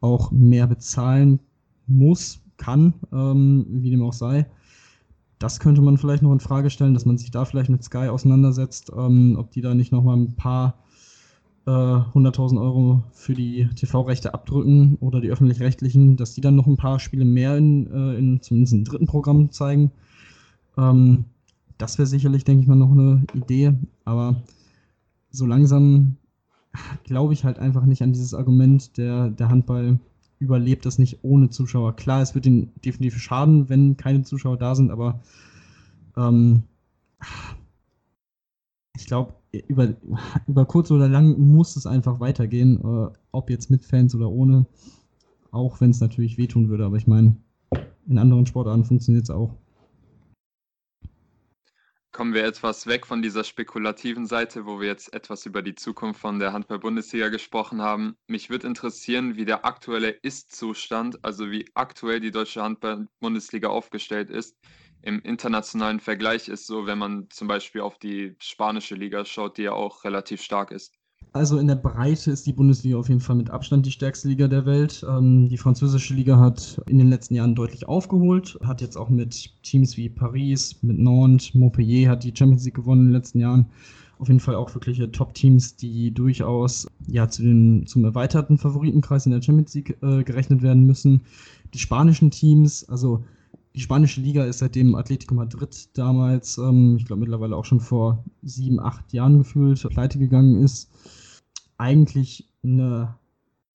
auch mehr bezahlen muss, kann, ähm, wie dem auch sei das könnte man vielleicht noch in Frage stellen, dass man sich da vielleicht mit Sky auseinandersetzt, ähm, ob die da nicht nochmal ein paar äh, 100.000 Euro für die TV-Rechte abdrücken oder die öffentlich-rechtlichen, dass die dann noch ein paar Spiele mehr in, äh, in zumindest im dritten Programm zeigen. Ähm, das wäre sicherlich, denke ich mal, noch eine Idee, aber so langsam glaube ich halt einfach nicht an dieses Argument, der, der Handball überlebt das nicht ohne Zuschauer. Klar, es wird ihnen definitiv schaden, wenn keine Zuschauer da sind, aber ähm, ich glaube, über, über kurz oder lang muss es einfach weitergehen, äh, ob jetzt mit Fans oder ohne, auch wenn es natürlich wehtun würde. Aber ich meine, in anderen Sportarten funktioniert es auch kommen wir etwas weg von dieser spekulativen Seite, wo wir jetzt etwas über die Zukunft von der Handball-Bundesliga gesprochen haben. Mich würde interessieren, wie der aktuelle Ist-Zustand, also wie aktuell die deutsche Handball-Bundesliga aufgestellt ist. Im internationalen Vergleich ist so, wenn man zum Beispiel auf die spanische Liga schaut, die ja auch relativ stark ist. Also in der Breite ist die Bundesliga auf jeden Fall mit Abstand die stärkste Liga der Welt. Ähm, die französische Liga hat in den letzten Jahren deutlich aufgeholt, hat jetzt auch mit Teams wie Paris, mit Nantes, Montpellier hat die Champions League gewonnen in den letzten Jahren. Auf jeden Fall auch wirkliche Top-Teams, die durchaus ja zu den, zum erweiterten Favoritenkreis in der Champions League äh, gerechnet werden müssen. Die spanischen Teams, also die spanische Liga ist seitdem Atletico Madrid damals, ähm, ich glaube mittlerweile auch schon vor sieben, acht Jahren gefühlt, pleite gegangen ist eigentlich eine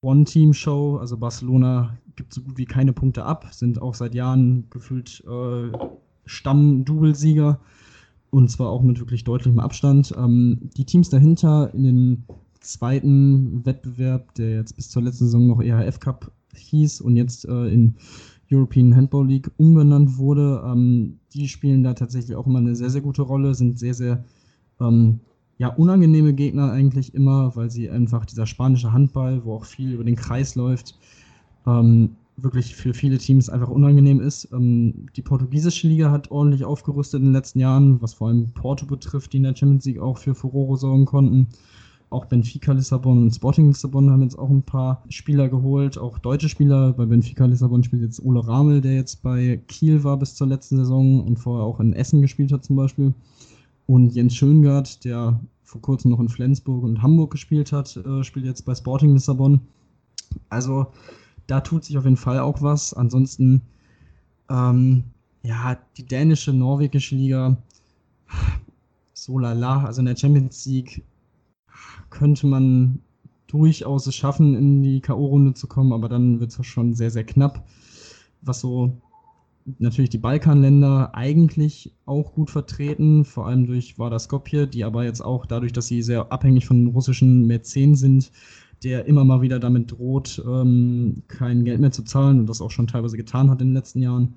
One-Team-Show. Also Barcelona gibt so gut wie keine Punkte ab, sind auch seit Jahren gefühlt äh, Stamm-Double-Sieger und zwar auch mit wirklich deutlichem Abstand. Ähm, die Teams dahinter in den zweiten Wettbewerb, der jetzt bis zur letzten Saison noch EHF Cup hieß und jetzt äh, in European Handball League umbenannt wurde, ähm, die spielen da tatsächlich auch immer eine sehr, sehr gute Rolle, sind sehr, sehr ähm, ja, unangenehme Gegner eigentlich immer, weil sie einfach dieser spanische Handball, wo auch viel über den Kreis läuft, ähm, wirklich für viele Teams einfach unangenehm ist. Ähm, die portugiesische Liga hat ordentlich aufgerüstet in den letzten Jahren, was vor allem Porto betrifft, die in der Champions League auch für Furore sorgen konnten. Auch Benfica Lissabon und Sporting Lissabon haben jetzt auch ein paar Spieler geholt, auch deutsche Spieler. Bei Benfica Lissabon spielt jetzt Ole Ramel, der jetzt bei Kiel war bis zur letzten Saison und vorher auch in Essen gespielt hat zum Beispiel. Und Jens Schöngard, der vor kurzem noch in Flensburg und Hamburg gespielt hat, äh, spielt jetzt bei Sporting Lissabon. Also da tut sich auf jeden Fall auch was. Ansonsten, ähm, ja, die dänische, norwegische Liga, so lala. Also in der Champions League könnte man durchaus es schaffen, in die K.O.-Runde zu kommen, aber dann wird es schon sehr, sehr knapp. Was so natürlich die Balkanländer eigentlich auch gut vertreten, vor allem durch Vardar Skopje, die aber jetzt auch dadurch, dass sie sehr abhängig von russischen Mäzen sind, der immer mal wieder damit droht, ähm, kein Geld mehr zu zahlen und das auch schon teilweise getan hat in den letzten Jahren.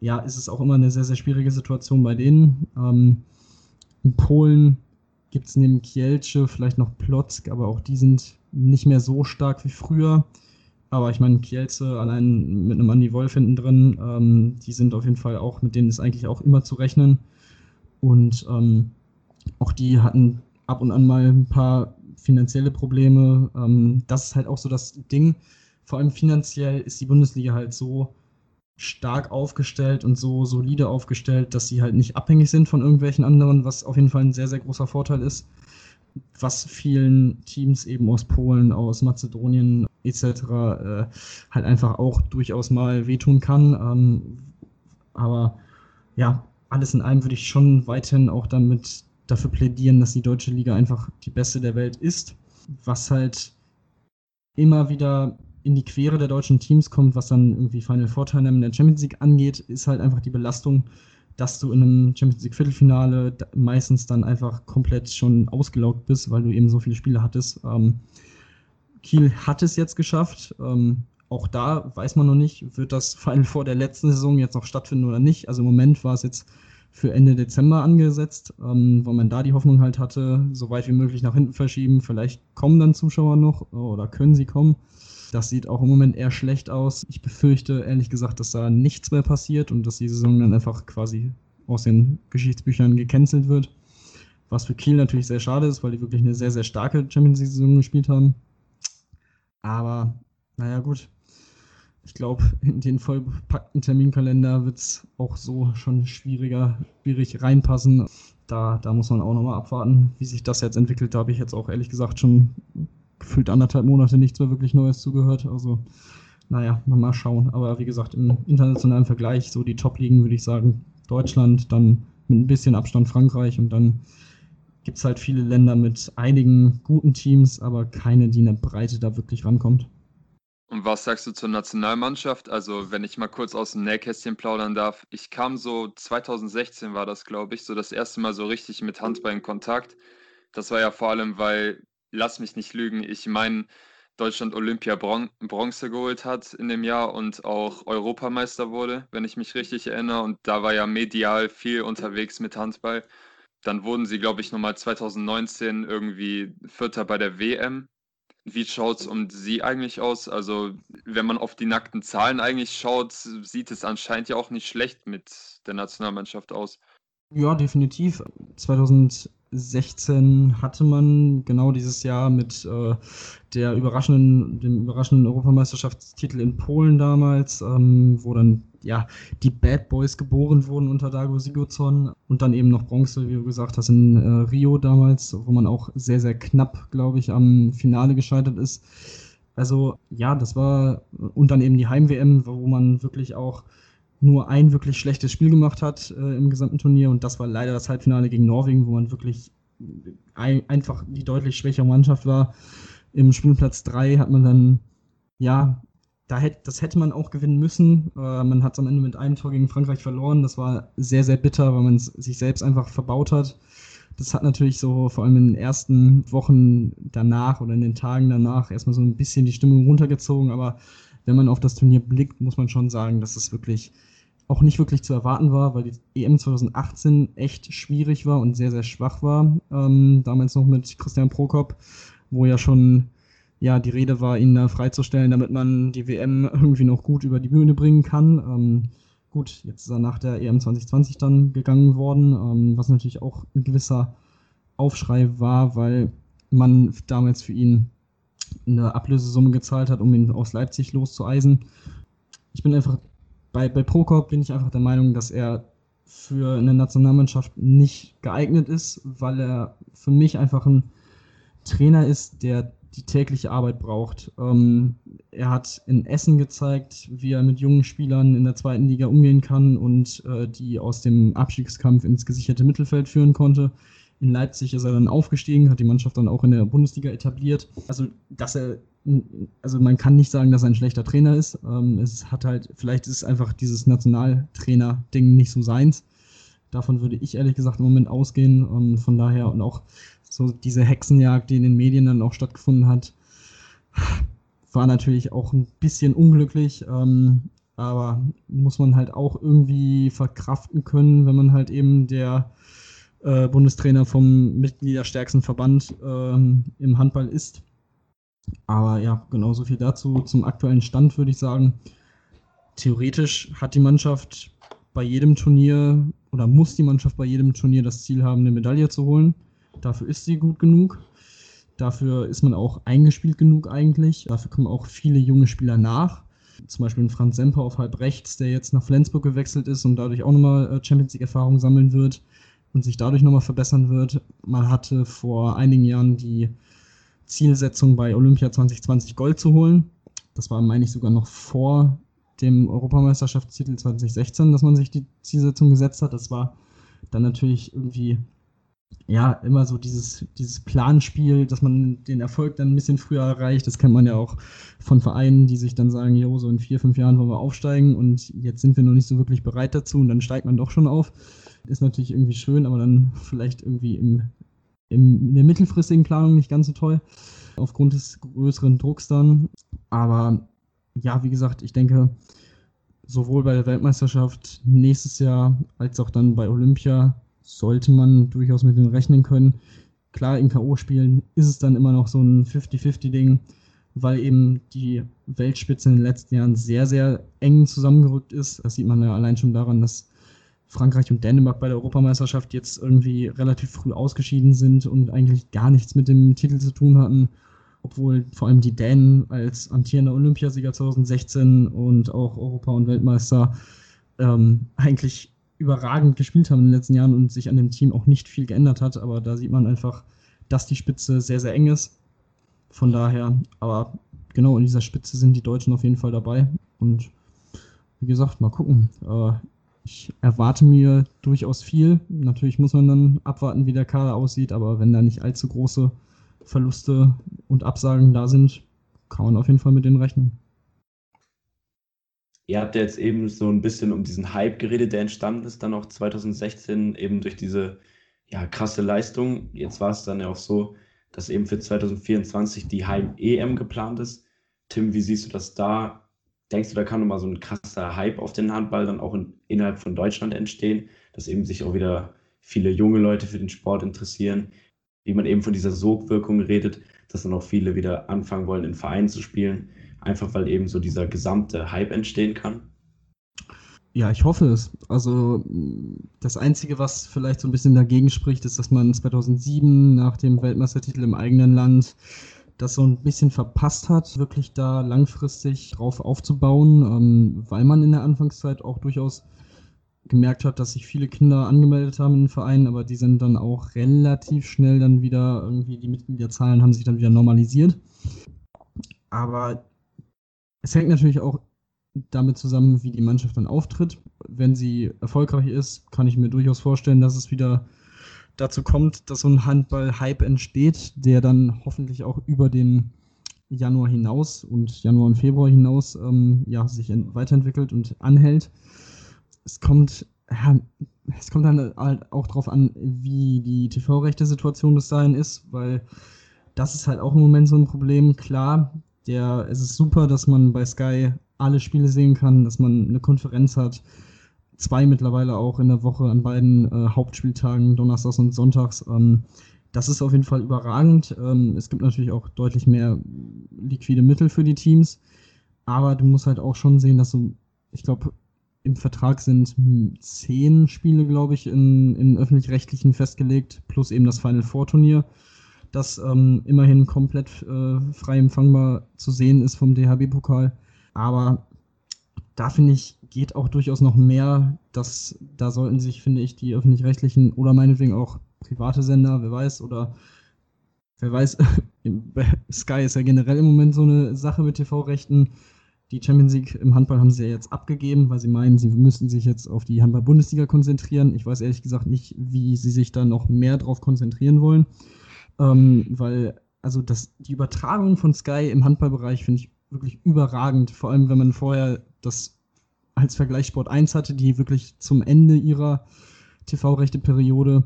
Ja, ist es auch immer eine sehr, sehr schwierige Situation bei denen. Ähm, in Polen gibt es neben Kielce vielleicht noch Plotzk, aber auch die sind nicht mehr so stark wie früher. Aber ich meine, Kielce allein mit einem Andy Wolf hinten drin, ähm, die sind auf jeden Fall auch, mit denen ist eigentlich auch immer zu rechnen. Und ähm, auch die hatten ab und an mal ein paar finanzielle Probleme. Ähm, das ist halt auch so das Ding. Vor allem finanziell ist die Bundesliga halt so stark aufgestellt und so solide aufgestellt, dass sie halt nicht abhängig sind von irgendwelchen anderen, was auf jeden Fall ein sehr, sehr großer Vorteil ist, was vielen Teams eben aus Polen, aus Mazedonien etc. Äh, halt einfach auch durchaus mal wehtun kann. Ähm, aber ja, alles in allem würde ich schon weiterhin auch damit dafür plädieren, dass die deutsche Liga einfach die beste der Welt ist, was halt immer wieder in die Quere der deutschen Teams kommt, was dann irgendwie Final Four Teilnahme in der Champions League angeht, ist halt einfach die Belastung, dass du in einem Champions League Viertelfinale meistens dann einfach komplett schon ausgelaugt bist, weil du eben so viele Spiele hattest. Ähm, Kiel hat es jetzt geschafft. Ähm, auch da weiß man noch nicht, wird das Final Four der letzten Saison jetzt noch stattfinden oder nicht. Also im Moment war es jetzt für Ende Dezember angesetzt, ähm, weil man da die Hoffnung halt hatte, so weit wie möglich nach hinten verschieben. Vielleicht kommen dann Zuschauer noch oder können sie kommen. Das sieht auch im Moment eher schlecht aus. Ich befürchte ehrlich gesagt, dass da nichts mehr passiert und dass die Saison dann einfach quasi aus den Geschichtsbüchern gecancelt wird. Was für Kiel natürlich sehr schade ist, weil die wirklich eine sehr, sehr starke Champions League-Saison gespielt haben. Aber naja, gut. Ich glaube, in den vollbepackten Terminkalender wird es auch so schon schwieriger, schwierig reinpassen. Da, da muss man auch nochmal abwarten, wie sich das jetzt entwickelt. Da habe ich jetzt auch ehrlich gesagt schon gefühlt anderthalb Monate nichts mehr wirklich Neues zugehört. Also, naja, mal schauen. Aber wie gesagt, im internationalen Vergleich, so die Top-Ligen würde ich sagen, Deutschland, dann mit ein bisschen Abstand Frankreich und dann gibt es halt viele Länder mit einigen guten Teams, aber keine, die in der Breite da wirklich rankommt. Und was sagst du zur Nationalmannschaft? Also, wenn ich mal kurz aus dem Nähkästchen plaudern darf. Ich kam so 2016 war das, glaube ich, so das erste Mal so richtig mit Handball in Kontakt. Das war ja vor allem, weil lass mich nicht lügen, ich meine, Deutschland Olympia Bron Bronze geholt hat in dem Jahr und auch Europameister wurde, wenn ich mich richtig erinnere. Und da war ja medial viel unterwegs mit Handball. Dann wurden sie, glaube ich, nochmal 2019 irgendwie Vierter bei der WM. Wie schaut es um sie eigentlich aus? Also, wenn man auf die nackten Zahlen eigentlich schaut, sieht es anscheinend ja auch nicht schlecht mit der Nationalmannschaft aus. Ja, definitiv. 2000 16 hatte man genau dieses Jahr mit äh, der überraschenden, dem überraschenden Europameisterschaftstitel in Polen damals, ähm, wo dann ja die Bad Boys geboren wurden unter Dago Sigurdsson und dann eben noch Bronze, wie du gesagt hast, in äh, Rio damals, wo man auch sehr, sehr knapp, glaube ich, am Finale gescheitert ist. Also ja, das war und dann eben die Heim-WM, wo man wirklich auch nur ein wirklich schlechtes Spiel gemacht hat äh, im gesamten Turnier und das war leider das Halbfinale gegen Norwegen, wo man wirklich ein, einfach die deutlich schwächere Mannschaft war. Im Spielplatz 3 hat man dann, ja, da hätte, das hätte man auch gewinnen müssen. Äh, man hat es am Ende mit einem Tor gegen Frankreich verloren. Das war sehr, sehr bitter, weil man sich selbst einfach verbaut hat. Das hat natürlich so vor allem in den ersten Wochen danach oder in den Tagen danach erstmal so ein bisschen die Stimmung runtergezogen, aber wenn man auf das Turnier blickt, muss man schon sagen, dass es wirklich auch nicht wirklich zu erwarten war, weil die EM 2018 echt schwierig war und sehr, sehr schwach war. Ähm, damals noch mit Christian Prokop, wo ja schon ja, die Rede war, ihn da freizustellen, damit man die WM irgendwie noch gut über die Bühne bringen kann. Ähm, gut, jetzt ist er nach der EM 2020 dann gegangen worden, ähm, was natürlich auch ein gewisser Aufschrei war, weil man damals für ihn eine Ablösesumme gezahlt hat, um ihn aus Leipzig loszueisen. Ich bin einfach, bei, bei Prokop bin ich einfach der Meinung, dass er für eine Nationalmannschaft nicht geeignet ist, weil er für mich einfach ein Trainer ist, der die tägliche Arbeit braucht. Ähm, er hat in Essen gezeigt, wie er mit jungen Spielern in der zweiten Liga umgehen kann und äh, die aus dem Abstiegskampf ins gesicherte Mittelfeld führen konnte. In Leipzig ist er dann aufgestiegen, hat die Mannschaft dann auch in der Bundesliga etabliert. Also, dass er, also man kann nicht sagen, dass er ein schlechter Trainer ist. Ähm, es hat halt, vielleicht ist einfach dieses Nationaltrainer-Ding nicht so seins. Davon würde ich ehrlich gesagt im Moment ausgehen. Und von daher und auch so diese Hexenjagd, die in den Medien dann auch stattgefunden hat, war natürlich auch ein bisschen unglücklich. Ähm, aber muss man halt auch irgendwie verkraften können, wenn man halt eben der äh, Bundestrainer vom mitgliederstärksten Verband ähm, im Handball ist. Aber ja, genauso viel dazu. Zum aktuellen Stand würde ich sagen, theoretisch hat die Mannschaft bei jedem Turnier oder muss die Mannschaft bei jedem Turnier das Ziel haben, eine Medaille zu holen. Dafür ist sie gut genug. Dafür ist man auch eingespielt genug eigentlich. Dafür kommen auch viele junge Spieler nach. Zum Beispiel ein Franz Semper auf halb rechts, der jetzt nach Flensburg gewechselt ist und dadurch auch nochmal äh, Champions League-Erfahrung sammeln wird und sich dadurch nochmal verbessern wird. Man hatte vor einigen Jahren die Zielsetzung bei Olympia 2020 Gold zu holen. Das war, meine ich, sogar noch vor dem Europameisterschaftstitel 2016, dass man sich die Zielsetzung gesetzt hat. Das war dann natürlich irgendwie ja, immer so dieses, dieses Planspiel, dass man den Erfolg dann ein bisschen früher erreicht. Das kennt man ja auch von Vereinen, die sich dann sagen, jo, so in vier, fünf Jahren wollen wir aufsteigen und jetzt sind wir noch nicht so wirklich bereit dazu und dann steigt man doch schon auf. Ist natürlich irgendwie schön, aber dann vielleicht irgendwie im, im, in der mittelfristigen Planung nicht ganz so toll, aufgrund des größeren Drucks dann. Aber ja, wie gesagt, ich denke, sowohl bei der Weltmeisterschaft nächstes Jahr als auch dann bei Olympia sollte man durchaus mit denen rechnen können. Klar, in K.O.-Spielen ist es dann immer noch so ein 50-50-Ding, weil eben die Weltspitze in den letzten Jahren sehr, sehr eng zusammengerückt ist. Das sieht man ja allein schon daran, dass Frankreich und Dänemark bei der Europameisterschaft jetzt irgendwie relativ früh ausgeschieden sind und eigentlich gar nichts mit dem Titel zu tun hatten obwohl vor allem die Dänen als amtierender Olympiasieger 2016 und auch Europa- und Weltmeister ähm, eigentlich überragend gespielt haben in den letzten Jahren und sich an dem Team auch nicht viel geändert hat. Aber da sieht man einfach, dass die Spitze sehr, sehr eng ist. Von daher, aber genau in dieser Spitze sind die Deutschen auf jeden Fall dabei. Und wie gesagt, mal gucken. Äh, ich erwarte mir durchaus viel. Natürlich muss man dann abwarten, wie der Kader aussieht, aber wenn da nicht allzu große Verluste und Absagen da sind, kann man auf jeden Fall mit denen rechnen. Ihr habt ja jetzt eben so ein bisschen um diesen Hype geredet, der entstanden ist, dann auch 2016 eben durch diese ja, krasse Leistung. Jetzt war es dann ja auch so, dass eben für 2024 die Heim-EM geplant ist. Tim, wie siehst du das da? Denkst du, da kann nochmal so ein krasser Hype auf den Handball dann auch in, innerhalb von Deutschland entstehen, dass eben sich auch wieder viele junge Leute für den Sport interessieren? wie man eben von dieser Sogwirkung redet, dass dann auch viele wieder anfangen wollen, in Vereinen zu spielen, einfach weil eben so dieser gesamte Hype entstehen kann? Ja, ich hoffe es. Also das Einzige, was vielleicht so ein bisschen dagegen spricht, ist, dass man 2007 nach dem Weltmeistertitel im eigenen Land das so ein bisschen verpasst hat, wirklich da langfristig drauf aufzubauen, ähm, weil man in der Anfangszeit auch durchaus gemerkt hat, dass sich viele Kinder angemeldet haben in den Verein, aber die sind dann auch relativ schnell dann wieder irgendwie, die Mitgliederzahlen haben sich dann wieder normalisiert. Aber es hängt natürlich auch damit zusammen, wie die Mannschaft dann auftritt. Wenn sie erfolgreich ist, kann ich mir durchaus vorstellen, dass es wieder dazu kommt, dass so ein Handball-Hype entsteht, der dann hoffentlich auch über den Januar hinaus und Januar und Februar hinaus ähm, ja, sich weiterentwickelt und anhält es kommt, ja, es kommt dann halt auch darauf an, wie die TV-Rechte-Situation bis dahin ist, weil das ist halt auch im Moment so ein Problem. Klar, der, es ist super, dass man bei Sky alle Spiele sehen kann, dass man eine Konferenz hat. Zwei mittlerweile auch in der Woche an beiden äh, Hauptspieltagen, Donnerstags und Sonntags. Ähm, das ist auf jeden Fall überragend. Ähm, es gibt natürlich auch deutlich mehr liquide Mittel für die Teams. Aber du musst halt auch schon sehen, dass du, ich glaube, im Vertrag sind zehn Spiele, glaube ich, in, in öffentlich-rechtlichen festgelegt, plus eben das Final Four Turnier, das ähm, immerhin komplett äh, frei empfangbar zu sehen ist vom DHB-Pokal. Aber da finde ich, geht auch durchaus noch mehr. Das, da sollten sich, finde ich, die öffentlich-rechtlichen oder meinetwegen auch private Sender, wer weiß, oder wer weiß, Sky ist ja generell im Moment so eine Sache mit TV-Rechten die Champions League im Handball haben sie ja jetzt abgegeben, weil sie meinen, sie müssten sich jetzt auf die Handball-Bundesliga konzentrieren. Ich weiß ehrlich gesagt nicht, wie sie sich da noch mehr drauf konzentrieren wollen. Ähm, weil, also das, die Übertragung von Sky im Handballbereich finde ich wirklich überragend. Vor allem, wenn man vorher das als Vergleich Sport 1 hatte, die wirklich zum Ende ihrer TV-Rechte-Periode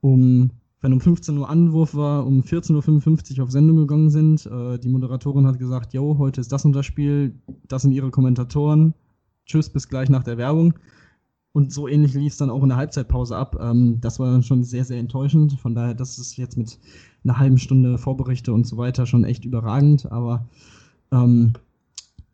um wenn um 15 Uhr Anwurf war, um 14.55 Uhr auf Sendung gegangen sind. Äh, die Moderatorin hat gesagt, jo, heute ist das und das Spiel, das sind ihre Kommentatoren. Tschüss, bis gleich nach der Werbung. Und so ähnlich lief es dann auch in der Halbzeitpause ab. Ähm, das war dann schon sehr, sehr enttäuschend. Von daher, das ist jetzt mit einer halben Stunde Vorberichte und so weiter schon echt überragend. Aber ähm,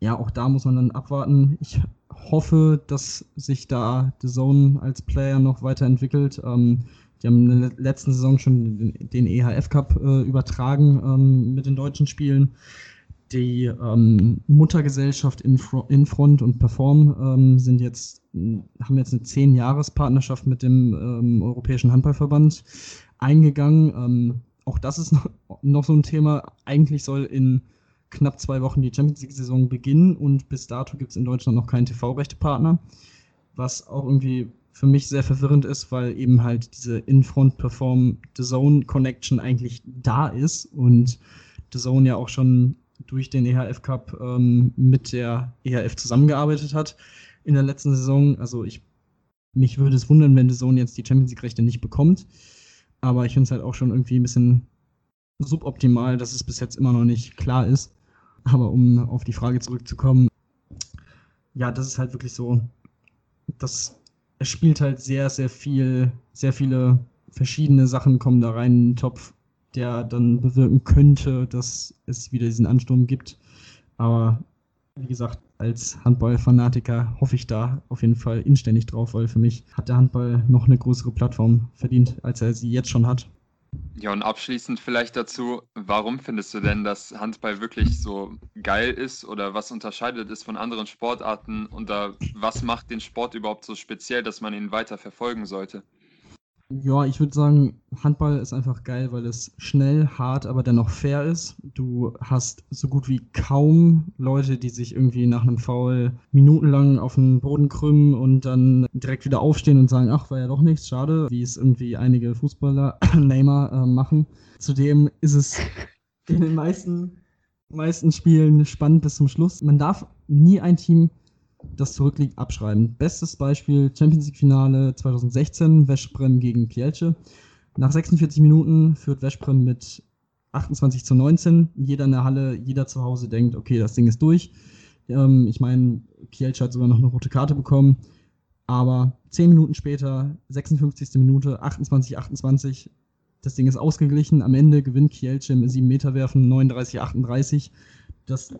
ja, auch da muss man dann abwarten. Ich hoffe, dass sich da The Zone als Player noch weiterentwickelt. Ähm, die haben in der letzten Saison schon den EHF Cup äh, übertragen ähm, mit den deutschen Spielen. die ähm, Muttergesellschaft Infro Infront und Perform ähm, sind jetzt, haben jetzt eine 10-Jahres-Partnerschaft mit dem ähm, Europäischen Handballverband eingegangen. Ähm, auch das ist noch, so ein Thema. Eigentlich soll in knapp zwei Wochen die Champions League-Saison beginnen und bis dato gibt es in Deutschland noch keinen TV-Rechte-Partner, was auch irgendwie für mich sehr verwirrend ist, weil eben halt diese In-Front-Perform-The Zone-Connection eigentlich da ist und The Zone ja auch schon durch den EHF Cup ähm, mit der EHF zusammengearbeitet hat in der letzten Saison. Also ich mich würde es wundern, wenn The Zone jetzt die Champions League Rechte nicht bekommt. Aber ich finde es halt auch schon irgendwie ein bisschen suboptimal, dass es bis jetzt immer noch nicht klar ist. Aber um auf die Frage zurückzukommen, ja, das ist halt wirklich so, dass es spielt halt sehr, sehr viel, sehr viele verschiedene Sachen kommen da rein in den Topf der dann bewirken könnte, dass es wieder diesen Ansturm gibt. Aber wie gesagt, als Handball-Fanatiker hoffe ich da auf jeden Fall inständig drauf, weil für mich hat der Handball noch eine größere Plattform verdient, als er sie jetzt schon hat. Ja, und abschließend vielleicht dazu, warum findest du denn, dass Handball wirklich so geil ist oder was unterscheidet es von anderen Sportarten und was macht den Sport überhaupt so speziell, dass man ihn weiter verfolgen sollte? Ja, ich würde sagen, Handball ist einfach geil, weil es schnell, hart, aber dennoch fair ist. Du hast so gut wie kaum Leute, die sich irgendwie nach einem Foul minutenlang auf den Boden krümmen und dann direkt wieder aufstehen und sagen, ach, war ja doch nichts, schade, wie es irgendwie einige Fußballer, Neymar, äh, machen. Zudem ist es in den meisten, meisten Spielen spannend bis zum Schluss. Man darf nie ein Team das zurückliegt, abschreiben. Bestes Beispiel Champions League Finale 2016, Veszprem gegen Kielce. Nach 46 Minuten führt Veszprem mit 28 zu 19. Jeder in der Halle, jeder zu Hause denkt, okay, das Ding ist durch. Ähm, ich meine, Kielce hat sogar noch eine rote Karte bekommen. Aber 10 Minuten später, 56. Minute, 28, 28, das Ding ist ausgeglichen. Am Ende gewinnt Kielce im 7-Meter-Werfen 39, 38. Das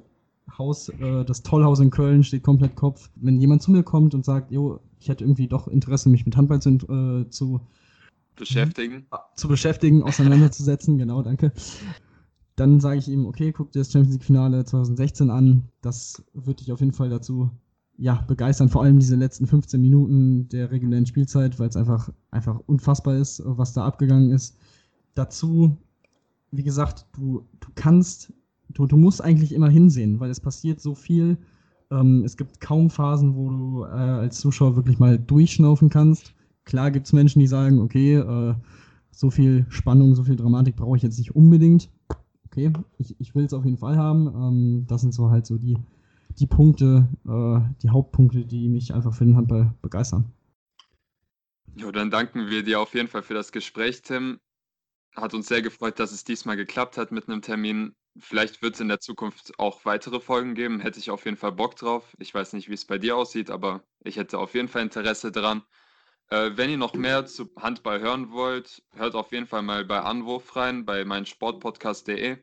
Haus, äh, das Tollhaus in Köln steht komplett Kopf. Wenn jemand zu mir kommt und sagt, jo, ich hätte irgendwie doch Interesse, mich mit Handball zu, äh, zu beschäftigen, zu beschäftigen, auseinanderzusetzen, genau, danke. Dann sage ich ihm, okay, guck dir das Champions League Finale 2016 an. Das wird dich auf jeden Fall dazu ja, begeistern, vor allem diese letzten 15 Minuten der regulären Spielzeit, weil es einfach, einfach unfassbar ist, was da abgegangen ist. Dazu, wie gesagt, du, du kannst du, du musst eigentlich immer hinsehen, weil es passiert so viel. Ähm, es gibt kaum Phasen, wo du äh, als Zuschauer wirklich mal durchschnaufen kannst. Klar gibt es Menschen, die sagen, okay, äh, so viel Spannung, so viel Dramatik brauche ich jetzt nicht unbedingt. Okay, ich, ich will es auf jeden Fall haben. Ähm, das sind so halt so die, die Punkte, äh, die Hauptpunkte, die mich einfach für den Handball begeistern. Ja, dann danken wir dir auf jeden Fall für das Gespräch, Tim. Hat uns sehr gefreut, dass es diesmal geklappt hat mit einem Termin. Vielleicht wird es in der Zukunft auch weitere Folgen geben. Hätte ich auf jeden Fall Bock drauf. Ich weiß nicht, wie es bei dir aussieht, aber ich hätte auf jeden Fall Interesse dran. Äh, wenn ihr noch mehr zu Handball hören wollt, hört auf jeden Fall mal bei Anwurf rein, bei meinsportpodcast.de.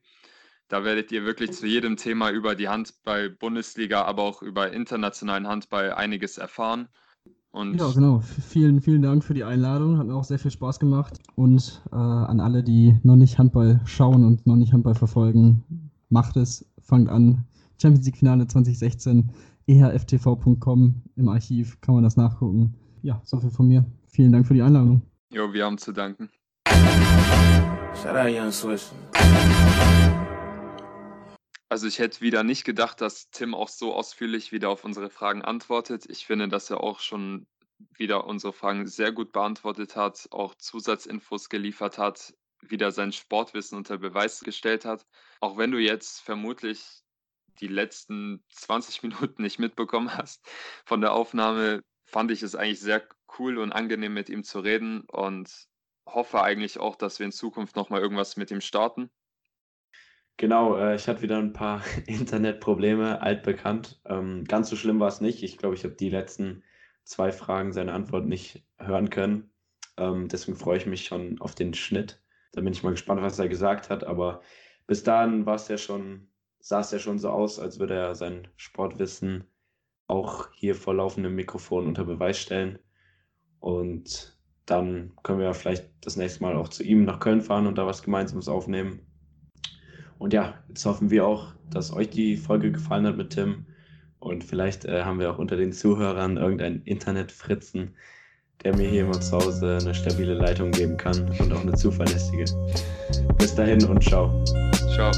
Da werdet ihr wirklich zu jedem Thema über die Handball-Bundesliga, aber auch über internationalen Handball einiges erfahren. Und ja, genau. Vielen, vielen Dank für die Einladung. Hat mir auch sehr viel Spaß gemacht. Und äh, an alle, die noch nicht Handball schauen und noch nicht Handball verfolgen, macht es, fangt an. Champions League Finale 2016, ehrftv.com im Archiv kann man das nachgucken. Ja, so viel von mir. Vielen Dank für die Einladung. Jo, wir haben zu danken. Also ich hätte wieder nicht gedacht, dass Tim auch so ausführlich wieder auf unsere Fragen antwortet. Ich finde, dass er auch schon wieder unsere Fragen sehr gut beantwortet hat, auch Zusatzinfos geliefert hat, wieder sein Sportwissen unter Beweis gestellt hat. Auch wenn du jetzt vermutlich die letzten 20 Minuten nicht mitbekommen hast von der Aufnahme, fand ich es eigentlich sehr cool und angenehm mit ihm zu reden und hoffe eigentlich auch, dass wir in Zukunft nochmal irgendwas mit ihm starten. Genau, äh, ich hatte wieder ein paar Internetprobleme, altbekannt. Ähm, ganz so schlimm war es nicht. Ich glaube, ich habe die letzten zwei Fragen seine Antwort nicht hören können. Ähm, deswegen freue ich mich schon auf den Schnitt. Da bin ich mal gespannt, was er gesagt hat. Aber bis dahin war es ja schon, sah es ja schon so aus, als würde er sein Sportwissen auch hier vor laufendem Mikrofon unter Beweis stellen. Und dann können wir vielleicht das nächste Mal auch zu ihm nach Köln fahren und da was Gemeinsames aufnehmen. Und ja, jetzt hoffen wir auch, dass euch die Folge gefallen hat mit Tim. Und vielleicht äh, haben wir auch unter den Zuhörern irgendeinen Internetfritzen, der mir hier immer zu Hause eine stabile Leitung geben kann und auch eine zuverlässige. Bis dahin und ciao. Ciao.